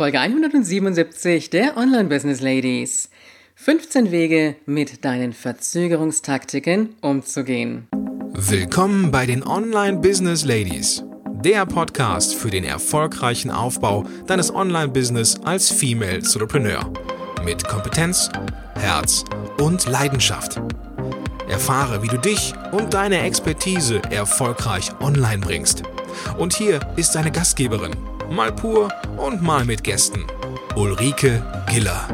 Folge 177 der Online Business Ladies. 15 Wege, mit deinen Verzögerungstaktiken umzugehen. Willkommen bei den Online Business Ladies, der Podcast für den erfolgreichen Aufbau deines Online-Business als Female Entrepreneur. Mit Kompetenz, Herz und Leidenschaft. Erfahre, wie du dich und deine Expertise erfolgreich online bringst. Und hier ist deine Gastgeberin, mal pur und mal mit Gästen. Ulrike Giller.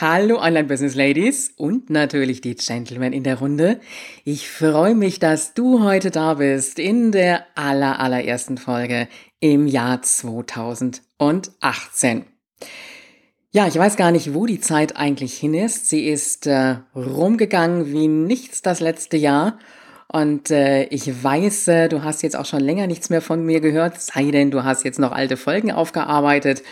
Hallo Online-Business Ladies und natürlich die Gentlemen in der Runde. Ich freue mich, dass du heute da bist in der aller, allerersten Folge im Jahr 2018. Ja, ich weiß gar nicht, wo die Zeit eigentlich hin ist. Sie ist äh, rumgegangen wie nichts das letzte Jahr. Und äh, ich weiß, äh, du hast jetzt auch schon länger nichts mehr von mir gehört, sei denn du hast jetzt noch alte Folgen aufgearbeitet.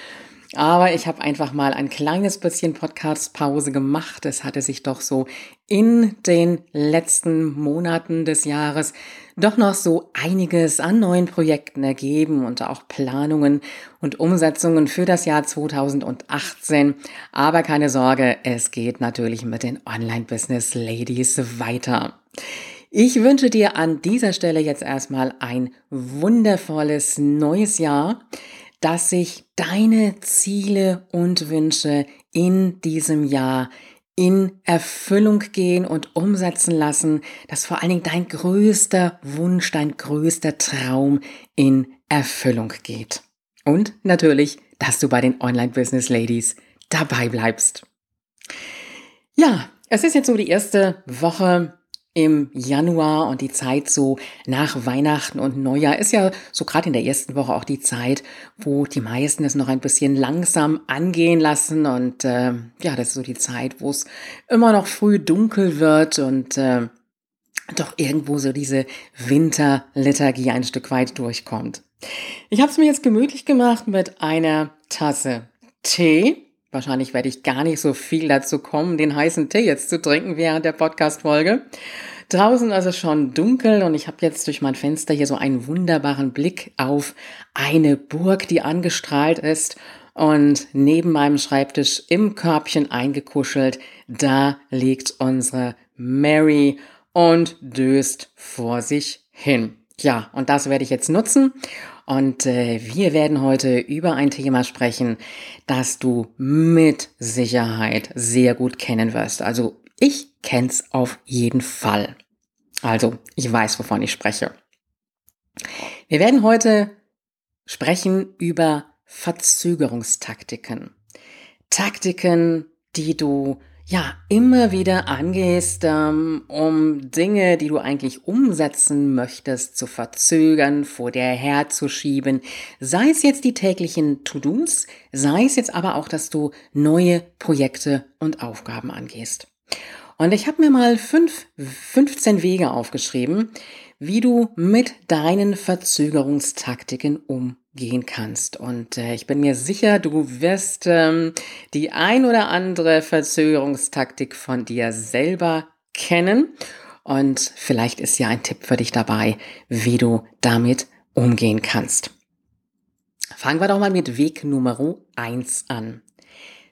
Aber ich habe einfach mal ein kleines bisschen Podcast-Pause gemacht. Es hatte sich doch so in den letzten Monaten des Jahres doch noch so einiges an neuen Projekten ergeben und auch Planungen und Umsetzungen für das Jahr 2018. Aber keine Sorge, es geht natürlich mit den Online-Business Ladies weiter. Ich wünsche dir an dieser Stelle jetzt erstmal ein wundervolles neues Jahr dass sich deine Ziele und Wünsche in diesem Jahr in Erfüllung gehen und umsetzen lassen, dass vor allen Dingen dein größter Wunsch, dein größter Traum in Erfüllung geht. Und natürlich, dass du bei den Online-Business Ladies dabei bleibst. Ja, es ist jetzt so die erste Woche im Januar und die Zeit so nach Weihnachten und Neujahr ist ja so gerade in der ersten Woche auch die Zeit, wo die meisten es noch ein bisschen langsam angehen lassen und äh, ja, das ist so die Zeit, wo es immer noch früh dunkel wird und äh, doch irgendwo so diese Winterliturgie ein Stück weit durchkommt. Ich habe es mir jetzt gemütlich gemacht mit einer Tasse Tee. Wahrscheinlich werde ich gar nicht so viel dazu kommen, den heißen Tee jetzt zu trinken während der Podcast-Folge. Draußen ist es schon dunkel und ich habe jetzt durch mein Fenster hier so einen wunderbaren Blick auf eine Burg, die angestrahlt ist. Und neben meinem Schreibtisch im Körbchen eingekuschelt, da liegt unsere Mary und döst vor sich hin. Ja, und das werde ich jetzt nutzen. Und äh, wir werden heute über ein Thema sprechen, das du mit Sicherheit sehr gut kennen wirst. Also ich kenn's auf jeden Fall. Also, ich weiß, wovon ich spreche. Wir werden heute sprechen über Verzögerungstaktiken. Taktiken, die du ja immer wieder angehst, ähm, um Dinge, die du eigentlich umsetzen möchtest, zu verzögern, vor dir herzuschieben. Sei es jetzt die täglichen To-Dos, sei es jetzt aber auch, dass du neue Projekte und Aufgaben angehst. Und ich habe mir mal fünf, 15 Wege aufgeschrieben, wie du mit deinen Verzögerungstaktiken umgehen kannst. Und äh, ich bin mir sicher, du wirst ähm, die ein oder andere Verzögerungstaktik von dir selber kennen. Und vielleicht ist ja ein Tipp für dich dabei, wie du damit umgehen kannst. Fangen wir doch mal mit Weg Nummer eins an.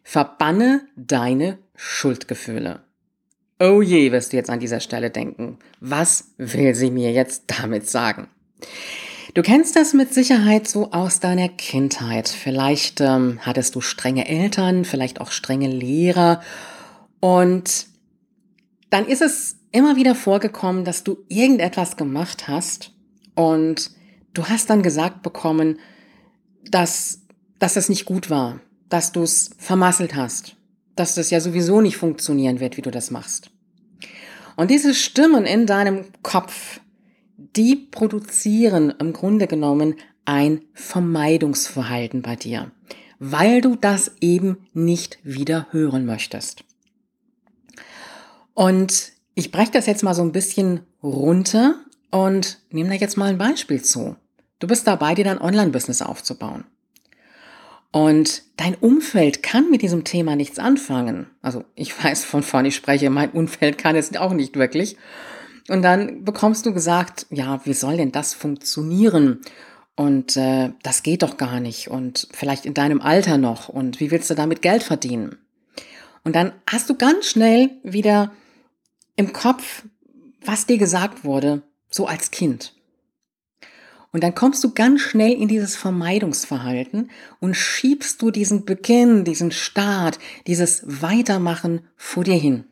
Verbanne deine Schuldgefühle. Oh je, wirst du jetzt an dieser Stelle denken. Was will sie mir jetzt damit sagen? Du kennst das mit Sicherheit so aus deiner Kindheit. Vielleicht ähm, hattest du strenge Eltern, vielleicht auch strenge Lehrer. Und dann ist es immer wieder vorgekommen, dass du irgendetwas gemacht hast und du hast dann gesagt bekommen, dass, dass es nicht gut war, dass du es vermasselt hast, dass das ja sowieso nicht funktionieren wird, wie du das machst. Und diese Stimmen in deinem Kopf, die produzieren im Grunde genommen ein Vermeidungsverhalten bei dir, weil du das eben nicht wieder hören möchtest. Und ich breche das jetzt mal so ein bisschen runter und nehme da jetzt mal ein Beispiel zu. Du bist dabei, dir dein Online-Business aufzubauen. Und dein Umfeld kann mit diesem Thema nichts anfangen. Also ich weiß von vorn, ich spreche, mein Umfeld kann es auch nicht wirklich. Und dann bekommst du gesagt, ja, wie soll denn das funktionieren? Und äh, das geht doch gar nicht. Und vielleicht in deinem Alter noch. Und wie willst du damit Geld verdienen? Und dann hast du ganz schnell wieder im Kopf, was dir gesagt wurde, so als Kind. Und dann kommst du ganz schnell in dieses Vermeidungsverhalten und schiebst du diesen Beginn, diesen Start, dieses Weitermachen vor dir hin.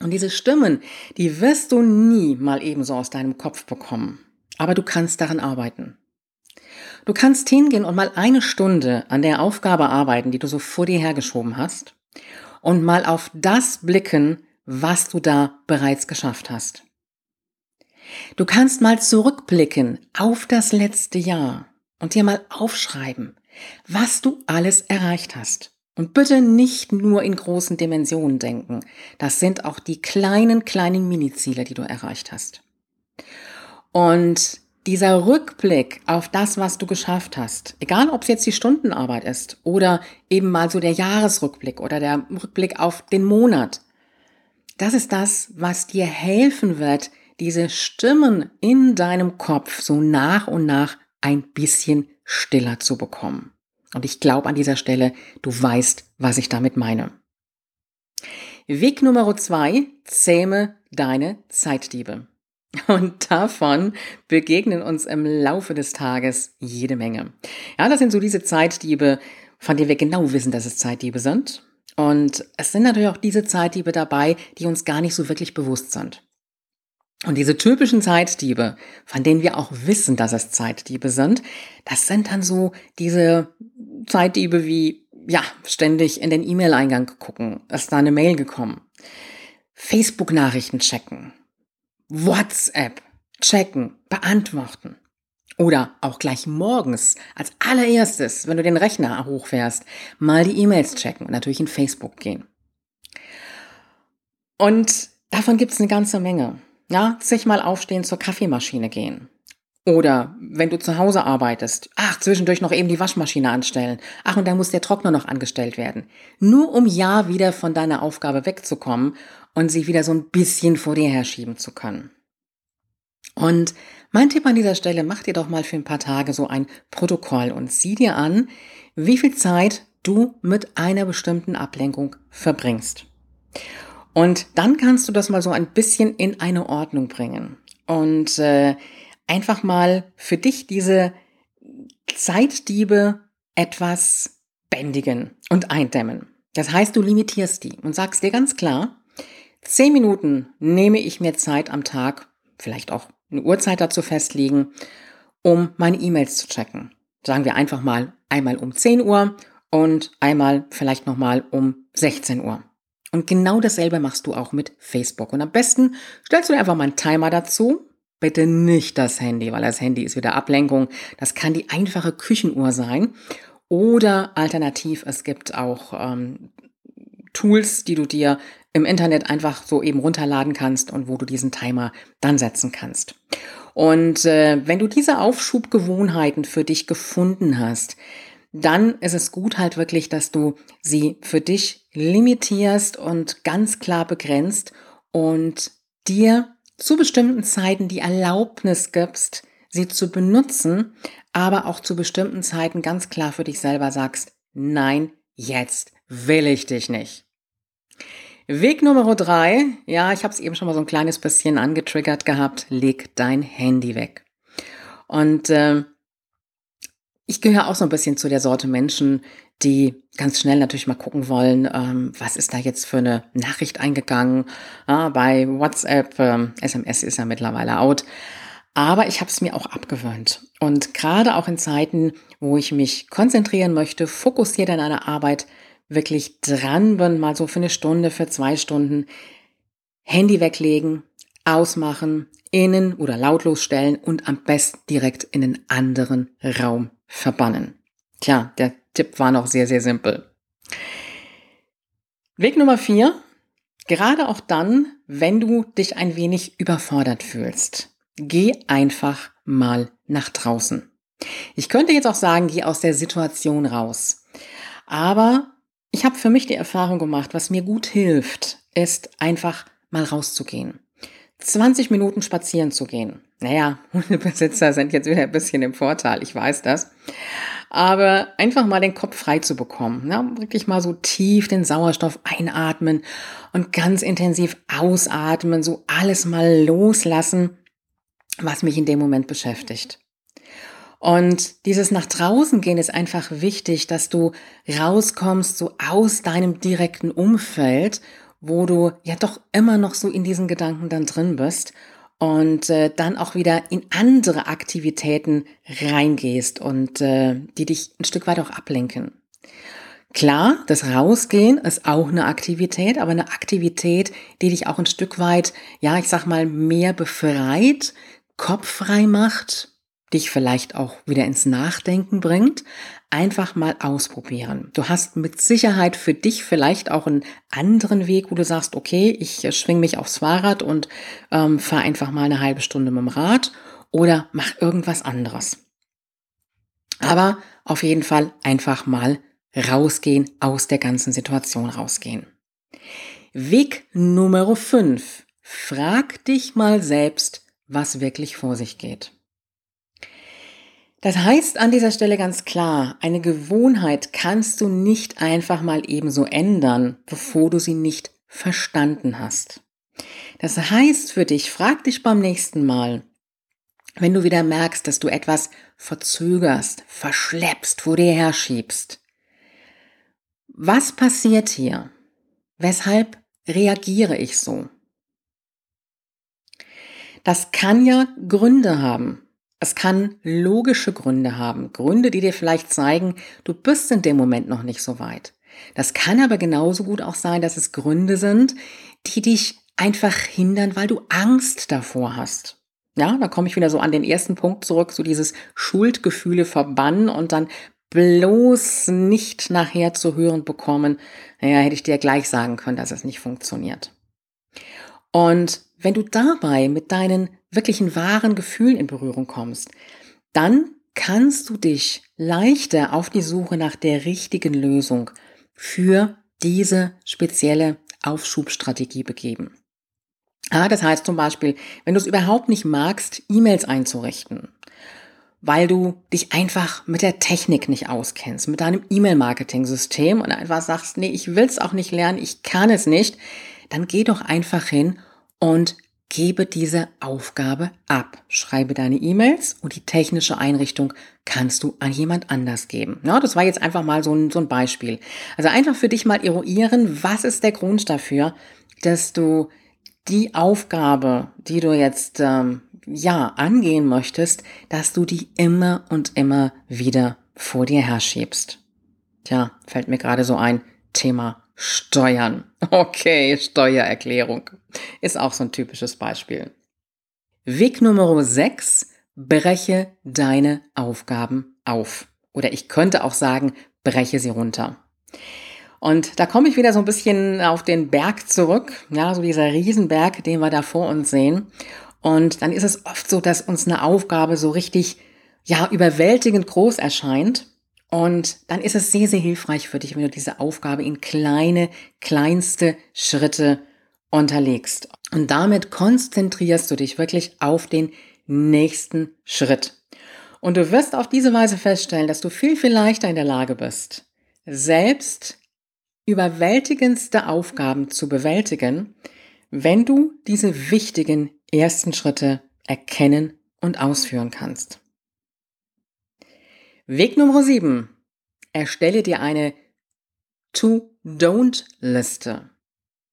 Und diese Stimmen, die wirst du nie mal ebenso aus deinem Kopf bekommen. Aber du kannst daran arbeiten. Du kannst hingehen und mal eine Stunde an der Aufgabe arbeiten, die du so vor dir hergeschoben hast, und mal auf das blicken, was du da bereits geschafft hast. Du kannst mal zurückblicken auf das letzte Jahr und dir mal aufschreiben, was du alles erreicht hast. Und bitte nicht nur in großen Dimensionen denken. Das sind auch die kleinen, kleinen Miniziele, die du erreicht hast. Und dieser Rückblick auf das, was du geschafft hast, egal ob es jetzt die Stundenarbeit ist oder eben mal so der Jahresrückblick oder der Rückblick auf den Monat, das ist das, was dir helfen wird, diese Stimmen in deinem Kopf so nach und nach ein bisschen stiller zu bekommen. Und ich glaube an dieser Stelle, du weißt, was ich damit meine. Weg Nummer zwei, zähme deine Zeitdiebe. Und davon begegnen uns im Laufe des Tages jede Menge. Ja, das sind so diese Zeitdiebe, von denen wir genau wissen, dass es Zeitdiebe sind. Und es sind natürlich auch diese Zeitdiebe dabei, die uns gar nicht so wirklich bewusst sind. Und diese typischen Zeitdiebe, von denen wir auch wissen, dass es Zeitdiebe sind, das sind dann so diese Zeitdiebe wie, ja, ständig in den E-Mail-Eingang gucken, ist da eine Mail gekommen, Facebook-Nachrichten checken, WhatsApp checken, beantworten. Oder auch gleich morgens als allererstes, wenn du den Rechner hochfährst, mal die E-Mails checken und natürlich in Facebook gehen. Und davon gibt es eine ganze Menge. Ja, sich mal aufstehen, zur Kaffeemaschine gehen. Oder wenn du zu Hause arbeitest, ach, zwischendurch noch eben die Waschmaschine anstellen. Ach, und dann muss der Trockner noch angestellt werden. Nur um ja wieder von deiner Aufgabe wegzukommen und sie wieder so ein bisschen vor dir herschieben zu können. Und mein Tipp an dieser Stelle, mach dir doch mal für ein paar Tage so ein Protokoll und sieh dir an, wie viel Zeit du mit einer bestimmten Ablenkung verbringst. Und dann kannst du das mal so ein bisschen in eine Ordnung bringen und äh, einfach mal für dich diese Zeitdiebe etwas bändigen und eindämmen. Das heißt, du limitierst die und sagst dir ganz klar, zehn Minuten nehme ich mir Zeit am Tag, vielleicht auch eine Uhrzeit dazu festlegen, um meine E-Mails zu checken. Sagen wir einfach mal einmal um 10 Uhr und einmal vielleicht nochmal um 16 Uhr. Und genau dasselbe machst du auch mit Facebook. Und am besten stellst du dir einfach mal einen Timer dazu. Bitte nicht das Handy, weil das Handy ist wieder Ablenkung. Das kann die einfache Küchenuhr sein. Oder alternativ, es gibt auch ähm, Tools, die du dir im Internet einfach so eben runterladen kannst und wo du diesen Timer dann setzen kannst. Und äh, wenn du diese Aufschubgewohnheiten für dich gefunden hast, dann ist es gut halt wirklich, dass du sie für dich limitierst und ganz klar begrenzt und dir zu bestimmten Zeiten die Erlaubnis gibst, sie zu benutzen, aber auch zu bestimmten Zeiten ganz klar für dich selber sagst, nein, jetzt will ich dich nicht. Weg Nummer drei, ja, ich habe es eben schon mal so ein kleines bisschen angetriggert gehabt, leg dein Handy weg. Und äh, ich gehöre auch so ein bisschen zu der Sorte Menschen, die ganz schnell natürlich mal gucken wollen, ähm, was ist da jetzt für eine Nachricht eingegangen. Ah, bei WhatsApp, ähm, SMS ist ja mittlerweile out. Aber ich habe es mir auch abgewöhnt. Und gerade auch in Zeiten, wo ich mich konzentrieren möchte, fokussiert an einer Arbeit, wirklich dran bin, mal so für eine Stunde, für zwei Stunden, Handy weglegen, ausmachen, innen oder lautlos stellen und am besten direkt in einen anderen Raum verbannen. Tja, der Tipp war noch sehr, sehr simpel. Weg Nummer vier. Gerade auch dann, wenn du dich ein wenig überfordert fühlst. Geh einfach mal nach draußen. Ich könnte jetzt auch sagen, geh aus der Situation raus. Aber ich habe für mich die Erfahrung gemacht, was mir gut hilft, ist einfach mal rauszugehen. 20 Minuten spazieren zu gehen. Naja, Hundebesitzer sind jetzt wieder ein bisschen im Vorteil, ich weiß das. Aber einfach mal den Kopf frei zu bekommen. Ne? Wirklich mal so tief den Sauerstoff einatmen und ganz intensiv ausatmen, so alles mal loslassen, was mich in dem Moment beschäftigt. Und dieses nach draußen gehen ist einfach wichtig, dass du rauskommst so aus deinem direkten Umfeld, wo du ja doch immer noch so in diesen Gedanken dann drin bist und äh, dann auch wieder in andere Aktivitäten reingehst und äh, die dich ein Stück weit auch ablenken. Klar, das Rausgehen ist auch eine Aktivität, aber eine Aktivität, die dich auch ein Stück weit, ja, ich sag mal, mehr befreit, kopffrei macht, dich vielleicht auch wieder ins Nachdenken bringt, einfach mal ausprobieren. Du hast mit Sicherheit für dich vielleicht auch einen anderen Weg, wo du sagst, okay, ich schwing mich aufs Fahrrad und ähm, fahre einfach mal eine halbe Stunde mit dem Rad oder mach irgendwas anderes. Aber auf jeden Fall einfach mal rausgehen, aus der ganzen Situation rausgehen. Weg Nummer 5. Frag dich mal selbst, was wirklich vor sich geht. Das heißt an dieser Stelle ganz klar, eine Gewohnheit kannst du nicht einfach mal ebenso ändern, bevor du sie nicht verstanden hast. Das heißt für dich, frag dich beim nächsten Mal, wenn du wieder merkst, dass du etwas verzögerst, verschleppst, vor dir herschiebst. Was passiert hier? Weshalb reagiere ich so? Das kann ja Gründe haben. Es kann logische Gründe haben, Gründe, die dir vielleicht zeigen, du bist in dem Moment noch nicht so weit. Das kann aber genauso gut auch sein, dass es Gründe sind, die dich einfach hindern, weil du Angst davor hast. Ja, da komme ich wieder so an den ersten Punkt zurück, so dieses Schuldgefühle verbannen und dann bloß nicht nachher zu hören bekommen, naja, hätte ich dir gleich sagen können, dass es nicht funktioniert. Und wenn du dabei mit deinen wirklichen wahren Gefühlen in Berührung kommst, dann kannst du dich leichter auf die Suche nach der richtigen Lösung für diese spezielle Aufschubstrategie begeben. Ah, das heißt zum Beispiel, wenn du es überhaupt nicht magst, E-Mails einzurichten, weil du dich einfach mit der Technik nicht auskennst, mit deinem E-Mail-Marketing-System und einfach sagst, nee, ich will es auch nicht lernen, ich kann es nicht, dann geh doch einfach hin und gebe diese Aufgabe ab. Schreibe deine E-Mails und die technische Einrichtung kannst du an jemand anders geben. Ja, das war jetzt einfach mal so ein, so ein Beispiel. Also einfach für dich mal eruieren, was ist der Grund dafür, dass du die Aufgabe, die du jetzt ähm, ja angehen möchtest, dass du die immer und immer wieder vor dir herschiebst. Tja, fällt mir gerade so ein Thema Steuern. Okay, Steuererklärung ist auch so ein typisches Beispiel. Weg Nummer 6, breche deine Aufgaben auf. Oder ich könnte auch sagen, breche sie runter. Und da komme ich wieder so ein bisschen auf den Berg zurück, ja, so dieser Riesenberg, den wir da vor uns sehen. Und dann ist es oft so, dass uns eine Aufgabe so richtig, ja, überwältigend groß erscheint. Und dann ist es sehr, sehr hilfreich für dich, wenn du diese Aufgabe in kleine, kleinste Schritte unterlegst. Und damit konzentrierst du dich wirklich auf den nächsten Schritt. Und du wirst auf diese Weise feststellen, dass du viel, viel leichter in der Lage bist, selbst überwältigendste Aufgaben zu bewältigen, wenn du diese wichtigen ersten Schritte erkennen und ausführen kannst. Weg Nummer 7. Erstelle dir eine To-Don't-Liste.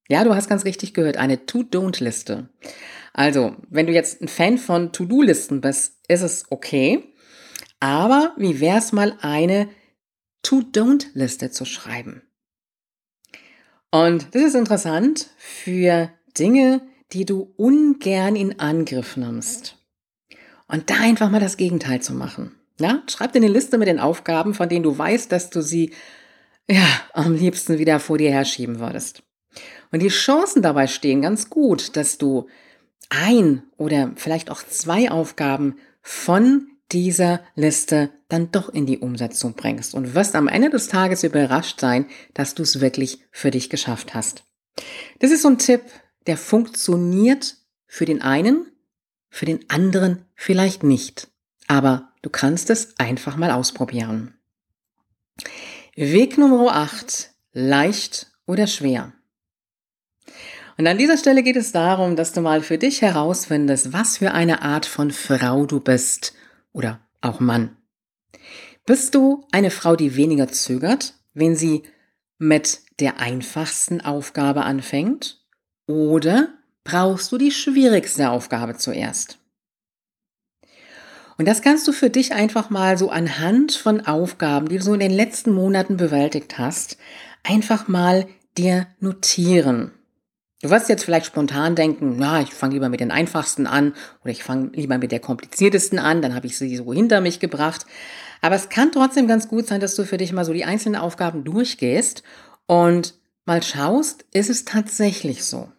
Ja, du hast ganz richtig gehört, eine To-Don't-Liste. Also, wenn du jetzt ein Fan von To-Do-Listen bist, ist es okay. Aber wie wär's mal eine To-Don't-Liste zu schreiben? Und das ist interessant für Dinge, die du ungern in Angriff nimmst. Und da einfach mal das Gegenteil zu machen. Ja, schreib dir eine Liste mit den Aufgaben, von denen du weißt, dass du sie ja am liebsten wieder vor dir herschieben würdest. Und die Chancen dabei stehen ganz gut, dass du ein oder vielleicht auch zwei Aufgaben von dieser Liste dann doch in die Umsetzung bringst und wirst am Ende des Tages überrascht sein, dass du es wirklich für dich geschafft hast. Das ist so ein Tipp, der funktioniert für den einen, für den anderen vielleicht nicht. Aber du kannst es einfach mal ausprobieren. Weg Nummer 8. Leicht oder schwer. Und an dieser Stelle geht es darum, dass du mal für dich herausfindest, was für eine Art von Frau du bist oder auch Mann. Bist du eine Frau, die weniger zögert, wenn sie mit der einfachsten Aufgabe anfängt? Oder brauchst du die schwierigste Aufgabe zuerst? Und das kannst du für dich einfach mal so anhand von Aufgaben, die du so in den letzten Monaten bewältigt hast, einfach mal dir notieren. Du wirst jetzt vielleicht spontan denken, na, ich fange lieber mit den einfachsten an oder ich fange lieber mit der kompliziertesten an, dann habe ich sie so hinter mich gebracht. Aber es kann trotzdem ganz gut sein, dass du für dich mal so die einzelnen Aufgaben durchgehst und mal schaust, ist es tatsächlich so?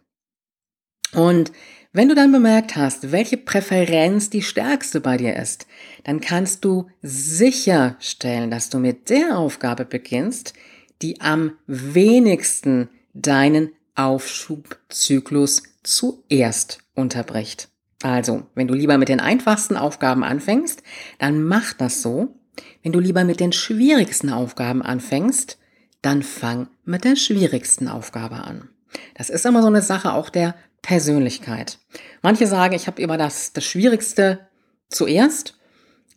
Und wenn du dann bemerkt hast, welche Präferenz die stärkste bei dir ist, dann kannst du sicherstellen, dass du mit der Aufgabe beginnst, die am wenigsten deinen Aufschubzyklus zuerst unterbricht. Also, wenn du lieber mit den einfachsten Aufgaben anfängst, dann mach das so. Wenn du lieber mit den schwierigsten Aufgaben anfängst, dann fang mit der schwierigsten Aufgabe an. Das ist immer so eine Sache auch der Persönlichkeit. Manche sagen, ich habe immer das, das Schwierigste zuerst,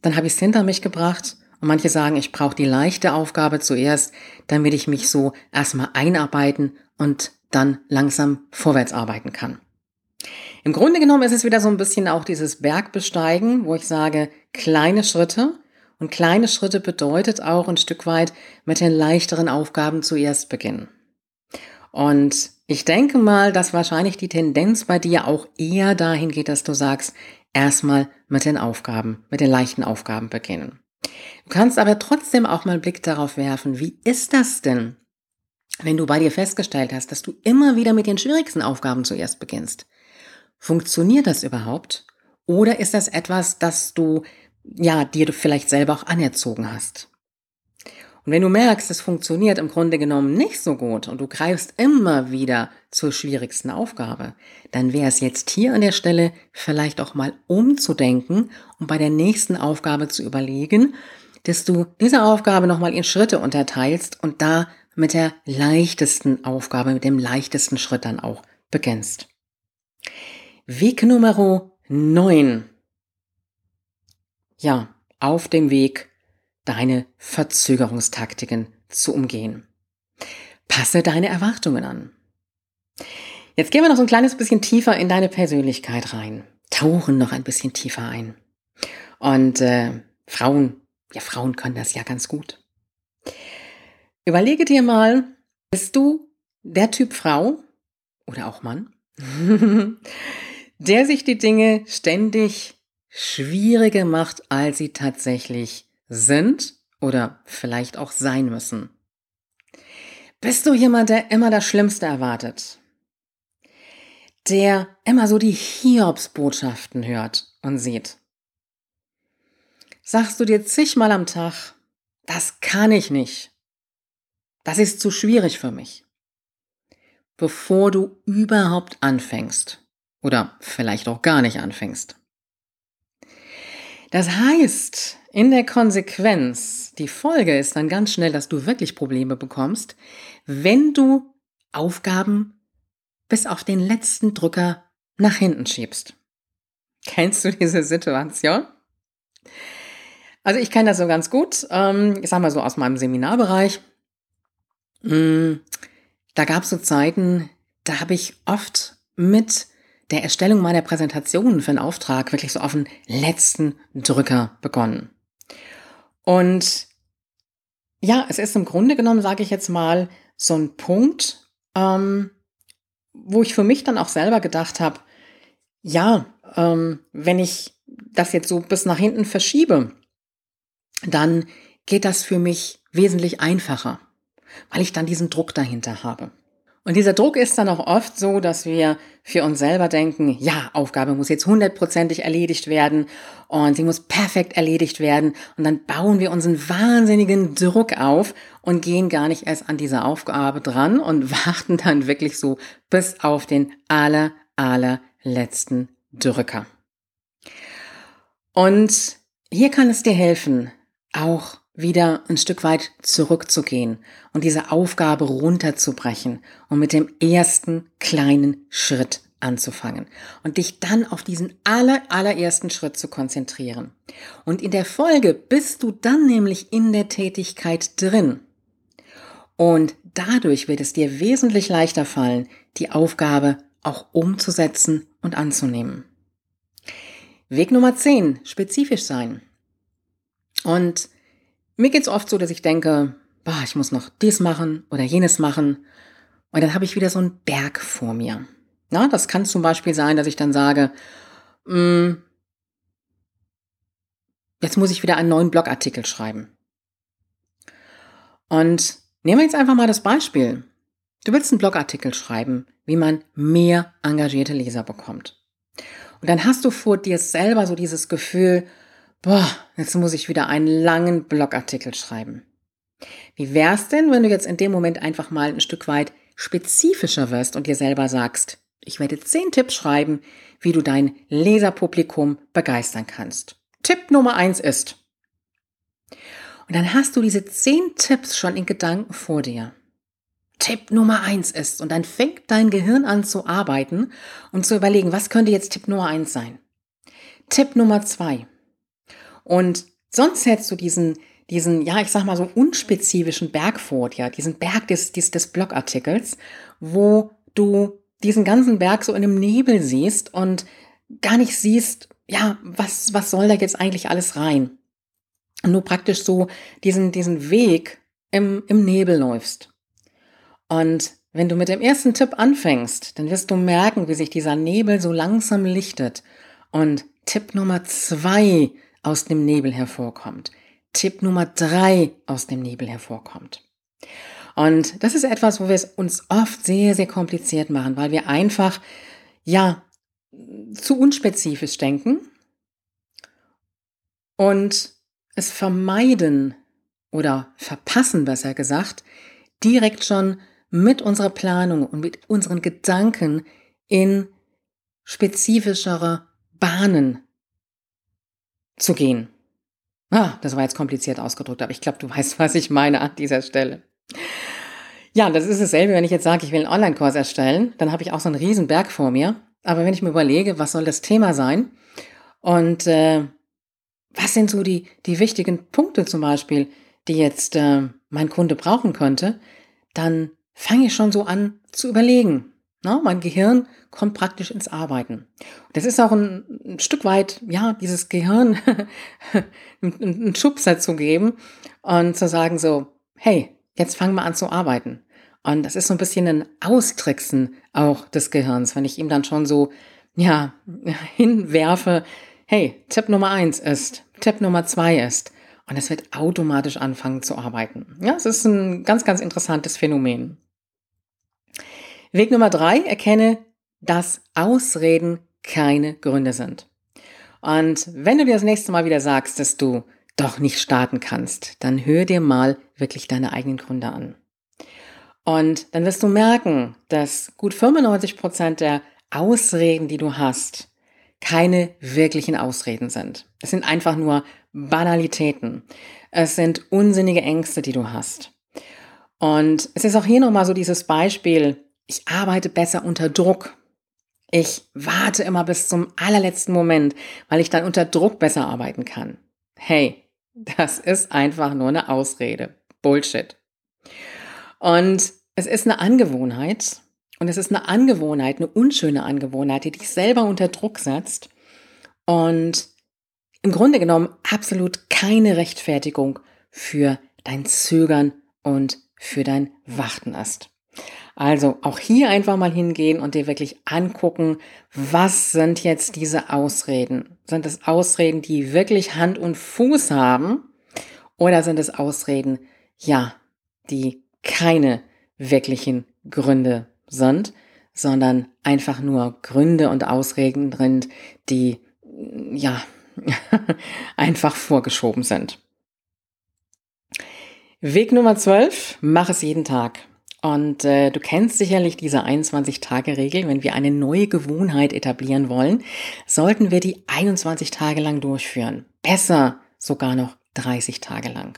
dann habe ich es hinter mich gebracht. Und manche sagen, ich brauche die leichte Aufgabe zuerst, damit ich mich so erstmal einarbeiten und dann langsam vorwärts arbeiten kann. Im Grunde genommen ist es wieder so ein bisschen auch dieses Bergbesteigen, wo ich sage, kleine Schritte. Und kleine Schritte bedeutet auch ein Stück weit mit den leichteren Aufgaben zuerst beginnen. Und ich denke mal, dass wahrscheinlich die Tendenz bei dir auch eher dahin geht, dass du sagst, erstmal mit den Aufgaben, mit den leichten Aufgaben beginnen. Du kannst aber trotzdem auch mal einen Blick darauf werfen, wie ist das denn, wenn du bei dir festgestellt hast, dass du immer wieder mit den schwierigsten Aufgaben zuerst beginnst? Funktioniert das überhaupt? Oder ist das etwas, das du, ja, dir vielleicht selber auch anerzogen hast? Und wenn du merkst, es funktioniert im Grunde genommen nicht so gut und du greifst immer wieder zur schwierigsten Aufgabe, dann wäre es jetzt hier an der Stelle vielleicht auch mal umzudenken und bei der nächsten Aufgabe zu überlegen, dass du diese Aufgabe nochmal in Schritte unterteilst und da mit der leichtesten Aufgabe, mit dem leichtesten Schritt dann auch beginnst. Weg Nummer 9. Ja, auf dem Weg deine Verzögerungstaktiken zu umgehen. Passe deine Erwartungen an. Jetzt gehen wir noch so ein kleines bisschen tiefer in deine Persönlichkeit rein. Tauchen noch ein bisschen tiefer ein. Und äh, Frauen, ja, Frauen können das ja ganz gut. Überlege dir mal, bist du der Typ Frau oder auch Mann, der sich die Dinge ständig schwieriger macht, als sie tatsächlich sind oder vielleicht auch sein müssen. Bist du jemand, der immer das Schlimmste erwartet? Der immer so die Hiobsbotschaften hört und sieht? Sagst du dir zigmal am Tag, das kann ich nicht. Das ist zu schwierig für mich. Bevor du überhaupt anfängst oder vielleicht auch gar nicht anfängst. Das heißt, in der Konsequenz, die Folge ist dann ganz schnell, dass du wirklich Probleme bekommst, wenn du Aufgaben bis auf den letzten Drücker nach hinten schiebst. Kennst du diese Situation? Also ich kenne das so ganz gut. Ähm, ich sag mal so aus meinem Seminarbereich. Mm, da gab es so Zeiten, da habe ich oft mit der Erstellung meiner Präsentation für einen Auftrag wirklich so auf den letzten Drücker begonnen. Und ja, es ist im Grunde genommen, sage ich jetzt mal, so ein Punkt, ähm, wo ich für mich dann auch selber gedacht habe, ja, ähm, wenn ich das jetzt so bis nach hinten verschiebe, dann geht das für mich wesentlich einfacher, weil ich dann diesen Druck dahinter habe. Und dieser Druck ist dann auch oft so, dass wir für uns selber denken, ja, Aufgabe muss jetzt hundertprozentig erledigt werden und sie muss perfekt erledigt werden. Und dann bauen wir uns einen wahnsinnigen Druck auf und gehen gar nicht erst an diese Aufgabe dran und warten dann wirklich so bis auf den aller, allerletzten Drücker. Und hier kann es dir helfen, auch wieder ein Stück weit zurückzugehen und diese Aufgabe runterzubrechen und mit dem ersten kleinen Schritt anzufangen und dich dann auf diesen aller, allerersten Schritt zu konzentrieren. Und in der Folge bist du dann nämlich in der Tätigkeit drin. Und dadurch wird es dir wesentlich leichter fallen, die Aufgabe auch umzusetzen und anzunehmen. Weg Nummer 10, spezifisch sein. Und mir geht's oft so, dass ich denke, boah, ich muss noch dies machen oder jenes machen. Und dann habe ich wieder so einen Berg vor mir. Na, das kann zum Beispiel sein, dass ich dann sage, mh, hm, jetzt muss ich wieder einen neuen Blogartikel schreiben. Und nehmen wir jetzt einfach mal das Beispiel. Du willst einen Blogartikel schreiben, wie man mehr engagierte Leser bekommt. Und dann hast du vor dir selber so dieses Gefühl, boah, jetzt muss ich wieder einen langen Blogartikel schreiben. Wie wär's denn, wenn du jetzt in dem Moment einfach mal ein Stück weit spezifischer wirst und dir selber sagst, ich werde zehn Tipps schreiben, wie du dein Leserpublikum begeistern kannst. Tipp Nummer eins ist. Und dann hast du diese zehn Tipps schon in Gedanken vor dir. Tipp Nummer eins ist, und dann fängt dein Gehirn an zu arbeiten und zu überlegen, was könnte jetzt Tipp Nummer eins sein? Tipp Nummer zwei. Und sonst hättest du diesen, diesen, ja, ich sag mal so unspezifischen Berg vor dir, diesen Berg des, des, des Blogartikels, wo du diesen ganzen Berg so in einem Nebel siehst und gar nicht siehst, ja, was, was soll da jetzt eigentlich alles rein? Und du praktisch so diesen, diesen Weg im, im Nebel läufst. Und wenn du mit dem ersten Tipp anfängst, dann wirst du merken, wie sich dieser Nebel so langsam lichtet. Und Tipp Nummer zwei aus dem Nebel hervorkommt. Tipp Nummer drei aus dem Nebel hervorkommt. Und das ist etwas, wo wir es uns oft sehr, sehr kompliziert machen, weil wir einfach, ja, zu unspezifisch denken und es vermeiden oder verpassen, besser gesagt, direkt schon mit unserer Planung und mit unseren Gedanken in spezifischere Bahnen zu gehen. Ah, das war jetzt kompliziert ausgedrückt, aber ich glaube, du weißt, was ich meine an dieser Stelle. Ja, das ist dasselbe, wenn ich jetzt sage, ich will einen Online-Kurs erstellen, dann habe ich auch so einen riesen Berg vor mir. Aber wenn ich mir überlege, was soll das Thema sein und äh, was sind so die, die wichtigen Punkte zum Beispiel, die jetzt äh, mein Kunde brauchen könnte, dann fange ich schon so an zu überlegen. Na, mein Gehirn kommt praktisch ins Arbeiten. Das ist auch ein, ein Stück weit, ja, dieses Gehirn einen Schubser zu geben und zu sagen so, hey, jetzt fangen wir an zu arbeiten. Und das ist so ein bisschen ein Austricksen auch des Gehirns, wenn ich ihm dann schon so, ja, hinwerfe, hey, Tipp Nummer eins ist, Tipp Nummer zwei ist. Und es wird automatisch anfangen zu arbeiten. Ja, es ist ein ganz, ganz interessantes Phänomen. Weg Nummer drei, erkenne, dass Ausreden keine Gründe sind. Und wenn du dir das nächste Mal wieder sagst, dass du doch nicht starten kannst, dann hör dir mal wirklich deine eigenen Gründe an. Und dann wirst du merken, dass gut 95 Prozent der Ausreden, die du hast, keine wirklichen Ausreden sind. Es sind einfach nur Banalitäten. Es sind unsinnige Ängste, die du hast. Und es ist auch hier nochmal so dieses Beispiel, ich arbeite besser unter Druck. Ich warte immer bis zum allerletzten Moment, weil ich dann unter Druck besser arbeiten kann. Hey, das ist einfach nur eine Ausrede. Bullshit. Und es ist eine Angewohnheit. Und es ist eine Angewohnheit, eine unschöne Angewohnheit, die dich selber unter Druck setzt. Und im Grunde genommen absolut keine Rechtfertigung für dein Zögern und für dein Warten ist. Also auch hier einfach mal hingehen und dir wirklich angucken, was sind jetzt diese Ausreden? Sind es Ausreden, die wirklich Hand und Fuß haben? Oder sind es Ausreden, ja, die keine wirklichen Gründe sind, sondern einfach nur Gründe und Ausreden drin, die ja einfach vorgeschoben sind. Weg Nummer 12, mach es jeden Tag. Und äh, du kennst sicherlich diese 21-Tage-Regel. Wenn wir eine neue Gewohnheit etablieren wollen, sollten wir die 21 Tage lang durchführen. Besser sogar noch 30 Tage lang.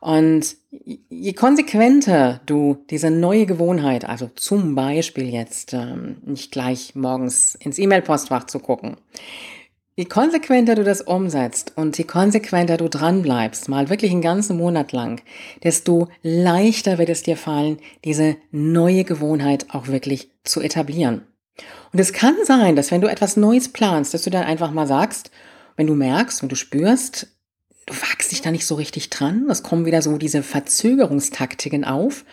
Und je konsequenter du diese neue Gewohnheit, also zum Beispiel jetzt ähm, nicht gleich morgens ins E-Mail-Postfach zu gucken, je konsequenter du das umsetzt und je konsequenter du dranbleibst, mal wirklich einen ganzen Monat lang, desto leichter wird es dir fallen, diese neue Gewohnheit auch wirklich zu etablieren. Und es kann sein, dass wenn du etwas Neues planst, dass du dann einfach mal sagst, wenn du merkst und du spürst, du wagst dich da nicht so richtig dran, es kommen wieder so diese Verzögerungstaktiken auf,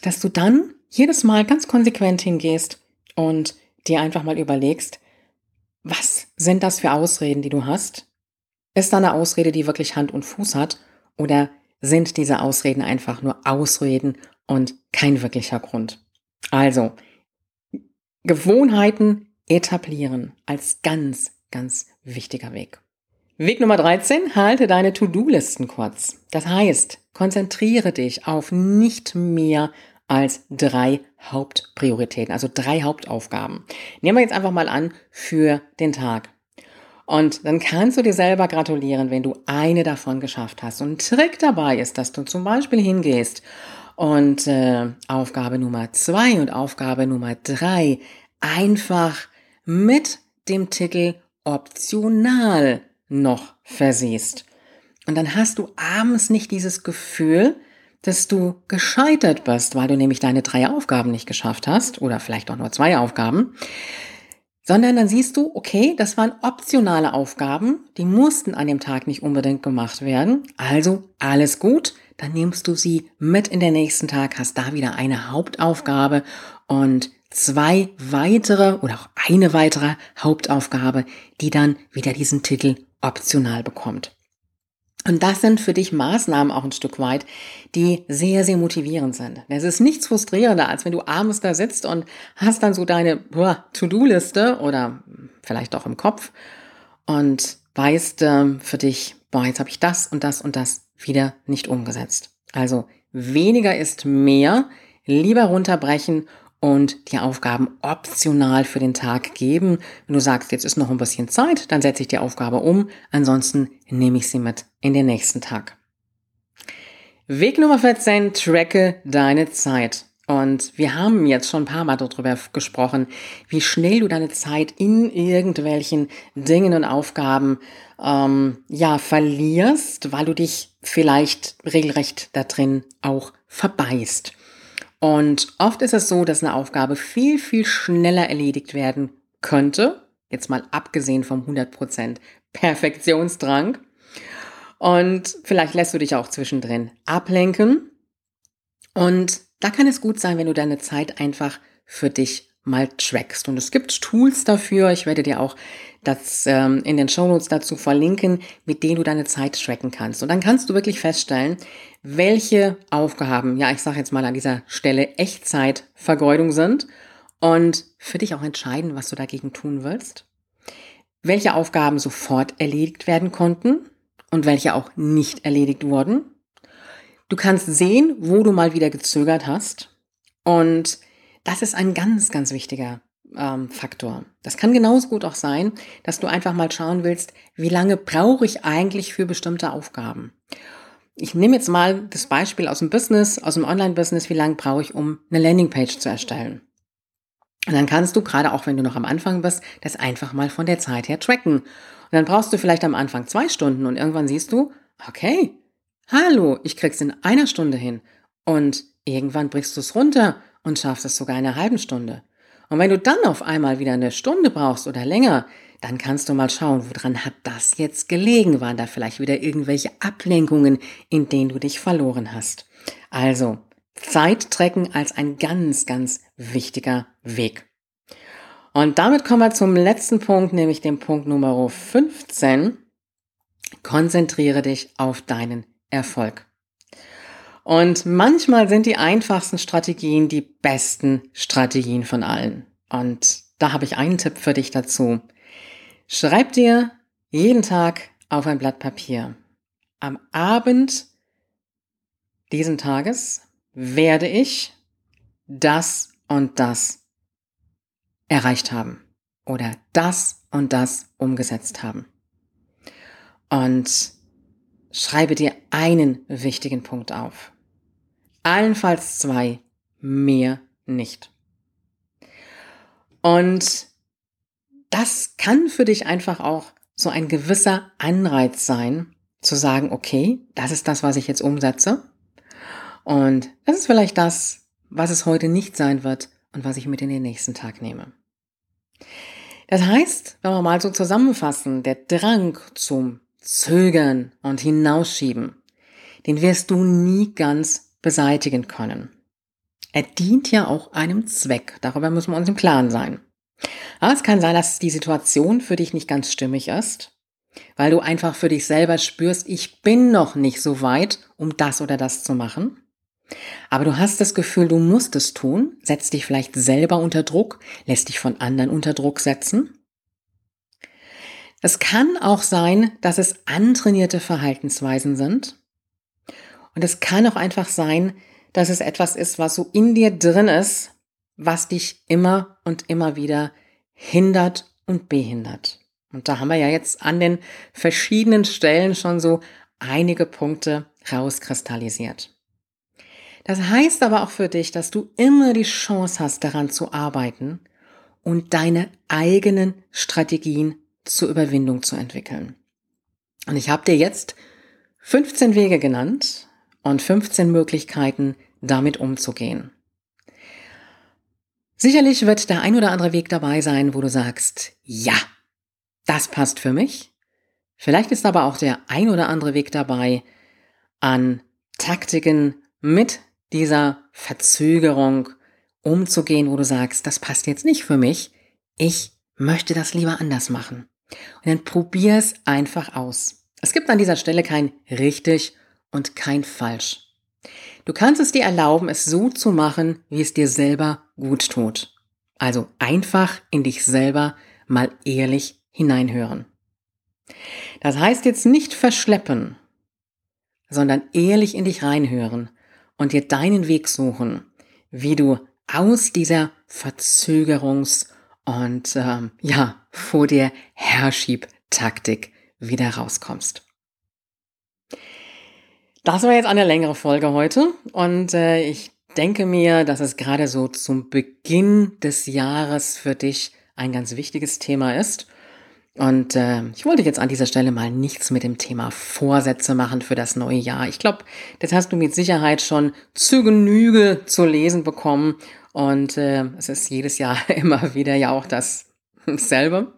dass du dann jedes Mal ganz konsequent hingehst und dir einfach mal überlegst, was sind das für Ausreden, die du hast? Ist da eine Ausrede, die wirklich Hand und Fuß hat? Oder sind diese Ausreden einfach nur Ausreden und kein wirklicher Grund? Also, Gewohnheiten etablieren als ganz, ganz wichtiger Weg. Weg Nummer 13, halte deine To-Do-Listen kurz. Das heißt, konzentriere dich auf nicht mehr als drei Hauptprioritäten, also drei Hauptaufgaben. Nehmen wir jetzt einfach mal an für den Tag. Und dann kannst du dir selber gratulieren, wenn du eine davon geschafft hast. Und ein Trick dabei ist, dass du zum Beispiel hingehst und äh, Aufgabe Nummer zwei und Aufgabe Nummer drei einfach mit dem Titel optional noch versiehst. Und dann hast du abends nicht dieses Gefühl, dass du gescheitert bist, weil du nämlich deine drei Aufgaben nicht geschafft hast oder vielleicht auch nur zwei Aufgaben, sondern dann siehst du, okay, das waren optionale Aufgaben, die mussten an dem Tag nicht unbedingt gemacht werden, also alles gut, dann nimmst du sie mit in den nächsten Tag, hast da wieder eine Hauptaufgabe und zwei weitere oder auch eine weitere Hauptaufgabe, die dann wieder diesen Titel optional bekommt. Und das sind für dich Maßnahmen auch ein Stück weit, die sehr, sehr motivierend sind. Es ist nichts frustrierender, als wenn du abends da sitzt und hast dann so deine To-Do-Liste oder vielleicht auch im Kopf und weißt äh, für dich, boah, jetzt habe ich das und das und das wieder nicht umgesetzt. Also weniger ist mehr, lieber runterbrechen und die Aufgaben optional für den Tag geben. Wenn du sagst, jetzt ist noch ein bisschen Zeit, dann setze ich die Aufgabe um. Ansonsten nehme ich sie mit in den nächsten Tag. Weg Nummer 14, tracke deine Zeit. Und wir haben jetzt schon ein paar Mal darüber gesprochen, wie schnell du deine Zeit in irgendwelchen Dingen und Aufgaben ähm, ja verlierst, weil du dich vielleicht regelrecht da drin auch verbeißt. Und oft ist es so, dass eine Aufgabe viel, viel schneller erledigt werden könnte. Jetzt mal abgesehen vom 100% Perfektionsdrang. Und vielleicht lässt du dich auch zwischendrin ablenken. Und da kann es gut sein, wenn du deine Zeit einfach für dich mal trackst. Und es gibt Tools dafür. Ich werde dir auch das ähm, in den Shownotes dazu verlinken, mit denen du deine Zeit tracken kannst. Und dann kannst du wirklich feststellen, welche Aufgaben, ja, ich sage jetzt mal an dieser Stelle Echtzeitvergeudung sind und für dich auch entscheiden, was du dagegen tun willst. Welche Aufgaben sofort erledigt werden konnten und welche auch nicht erledigt wurden. Du kannst sehen, wo du mal wieder gezögert hast. Und das ist ein ganz, ganz wichtiger ähm, Faktor. Das kann genauso gut auch sein, dass du einfach mal schauen willst, wie lange brauche ich eigentlich für bestimmte Aufgaben. Ich nehme jetzt mal das Beispiel aus dem Business, aus dem Online-Business, wie lange brauche ich, um eine Landingpage zu erstellen. Und dann kannst du, gerade auch wenn du noch am Anfang bist, das einfach mal von der Zeit her tracken. Und dann brauchst du vielleicht am Anfang zwei Stunden und irgendwann siehst du, okay, hallo, ich krieg's in einer Stunde hin. Und irgendwann brichst du es runter und schaffst es sogar in einer halben Stunde. Und wenn du dann auf einmal wieder eine Stunde brauchst oder länger, dann kannst du mal schauen, woran hat das jetzt gelegen? Waren da vielleicht wieder irgendwelche Ablenkungen, in denen du dich verloren hast? Also, Zeittrecken als ein ganz, ganz wichtiger Weg. Und damit kommen wir zum letzten Punkt, nämlich dem Punkt Nummer 15. Konzentriere dich auf deinen Erfolg. Und manchmal sind die einfachsten Strategien die besten Strategien von allen. Und da habe ich einen Tipp für dich dazu. Schreib dir jeden Tag auf ein Blatt Papier. Am Abend diesen Tages werde ich das und das erreicht haben oder das und das umgesetzt haben. Und schreibe dir einen wichtigen Punkt auf. Allenfalls zwei, mehr nicht. Und das kann für dich einfach auch so ein gewisser Anreiz sein, zu sagen, okay, das ist das, was ich jetzt umsetze. Und das ist vielleicht das, was es heute nicht sein wird und was ich mit in den nächsten Tag nehme. Das heißt, wenn wir mal so zusammenfassen, der Drang zum Zögern und Hinausschieben, den wirst du nie ganz beseitigen können. Er dient ja auch einem Zweck. Darüber müssen wir uns im Klaren sein. Aber es kann sein, dass die Situation für dich nicht ganz stimmig ist, weil du einfach für dich selber spürst, ich bin noch nicht so weit, um das oder das zu machen. Aber du hast das Gefühl, du musst es tun, setzt dich vielleicht selber unter Druck, lässt dich von anderen unter Druck setzen. Es kann auch sein, dass es antrainierte Verhaltensweisen sind. Und es kann auch einfach sein, dass es etwas ist, was so in dir drin ist, was dich immer und immer wieder hindert und behindert. Und da haben wir ja jetzt an den verschiedenen Stellen schon so einige Punkte rauskristallisiert. Das heißt aber auch für dich, dass du immer die Chance hast, daran zu arbeiten und deine eigenen Strategien zur Überwindung zu entwickeln. Und ich habe dir jetzt 15 Wege genannt und 15 Möglichkeiten, damit umzugehen. Sicherlich wird der ein oder andere Weg dabei sein, wo du sagst, ja, das passt für mich. Vielleicht ist aber auch der ein oder andere Weg dabei, an Taktiken mit dieser Verzögerung umzugehen, wo du sagst, das passt jetzt nicht für mich. Ich möchte das lieber anders machen. Und dann probier es einfach aus. Es gibt an dieser Stelle kein richtig und kein falsch. Du kannst es dir erlauben, es so zu machen, wie es dir selber gut tut. Also einfach in dich selber mal ehrlich hineinhören. Das heißt jetzt nicht verschleppen, sondern ehrlich in dich reinhören und dir deinen Weg suchen, wie du aus dieser Verzögerungs- und ähm, ja, vor der Herschieb-Taktik wieder rauskommst. Das war jetzt eine längere Folge heute und äh, ich denke mir, dass es gerade so zum Beginn des Jahres für dich ein ganz wichtiges Thema ist. Und äh, ich wollte jetzt an dieser Stelle mal nichts mit dem Thema Vorsätze machen für das neue Jahr. Ich glaube, das hast du mit Sicherheit schon zu Genüge zu lesen bekommen. Und äh, es ist jedes Jahr immer wieder ja auch dasselbe.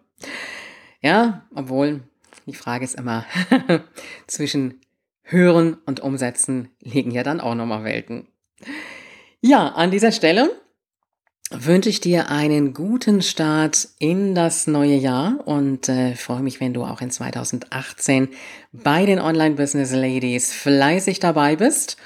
Ja, obwohl die Frage ist immer zwischen Hören und Umsetzen liegen ja dann auch nochmal Welten. Ja, an dieser Stelle wünsche ich dir einen guten Start in das neue Jahr und äh, freue mich, wenn du auch in 2018 bei den Online Business Ladies fleißig dabei bist.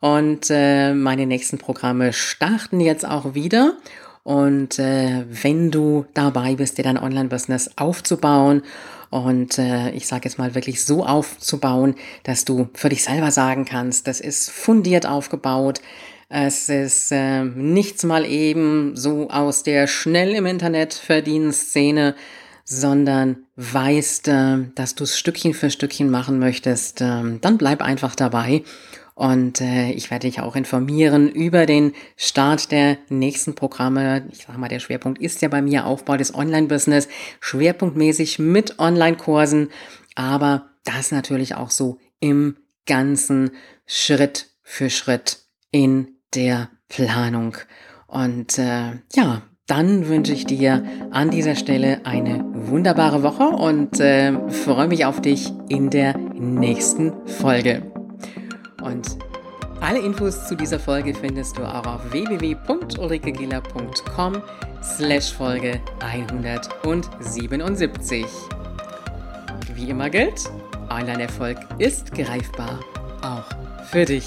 Und äh, meine nächsten Programme starten jetzt auch wieder. Und äh, wenn du dabei bist, dir dein Online-Business aufzubauen und äh, ich sage jetzt mal wirklich so aufzubauen, dass du für dich selber sagen kannst, das ist fundiert aufgebaut. Es ist äh, nichts mal eben so aus der schnell im Internet verdienen Szene, sondern weißt, äh, dass du es Stückchen für Stückchen machen möchtest, äh, dann bleib einfach dabei. Und äh, ich werde dich auch informieren über den Start der nächsten Programme. Ich sage mal, der Schwerpunkt ist ja bei mir Aufbau des Online-Business, schwerpunktmäßig mit Online-Kursen, aber das natürlich auch so im Ganzen Schritt für Schritt in der Planung. Und äh, ja, dann wünsche ich dir an dieser Stelle eine wunderbare Woche und äh, freue mich auf dich in der nächsten Folge. Und alle Infos zu dieser Folge findest du auch auf www.ulrikegiller.com slash Folge 177. Wie immer gilt, Online-Erfolg ist greifbar, auch für dich.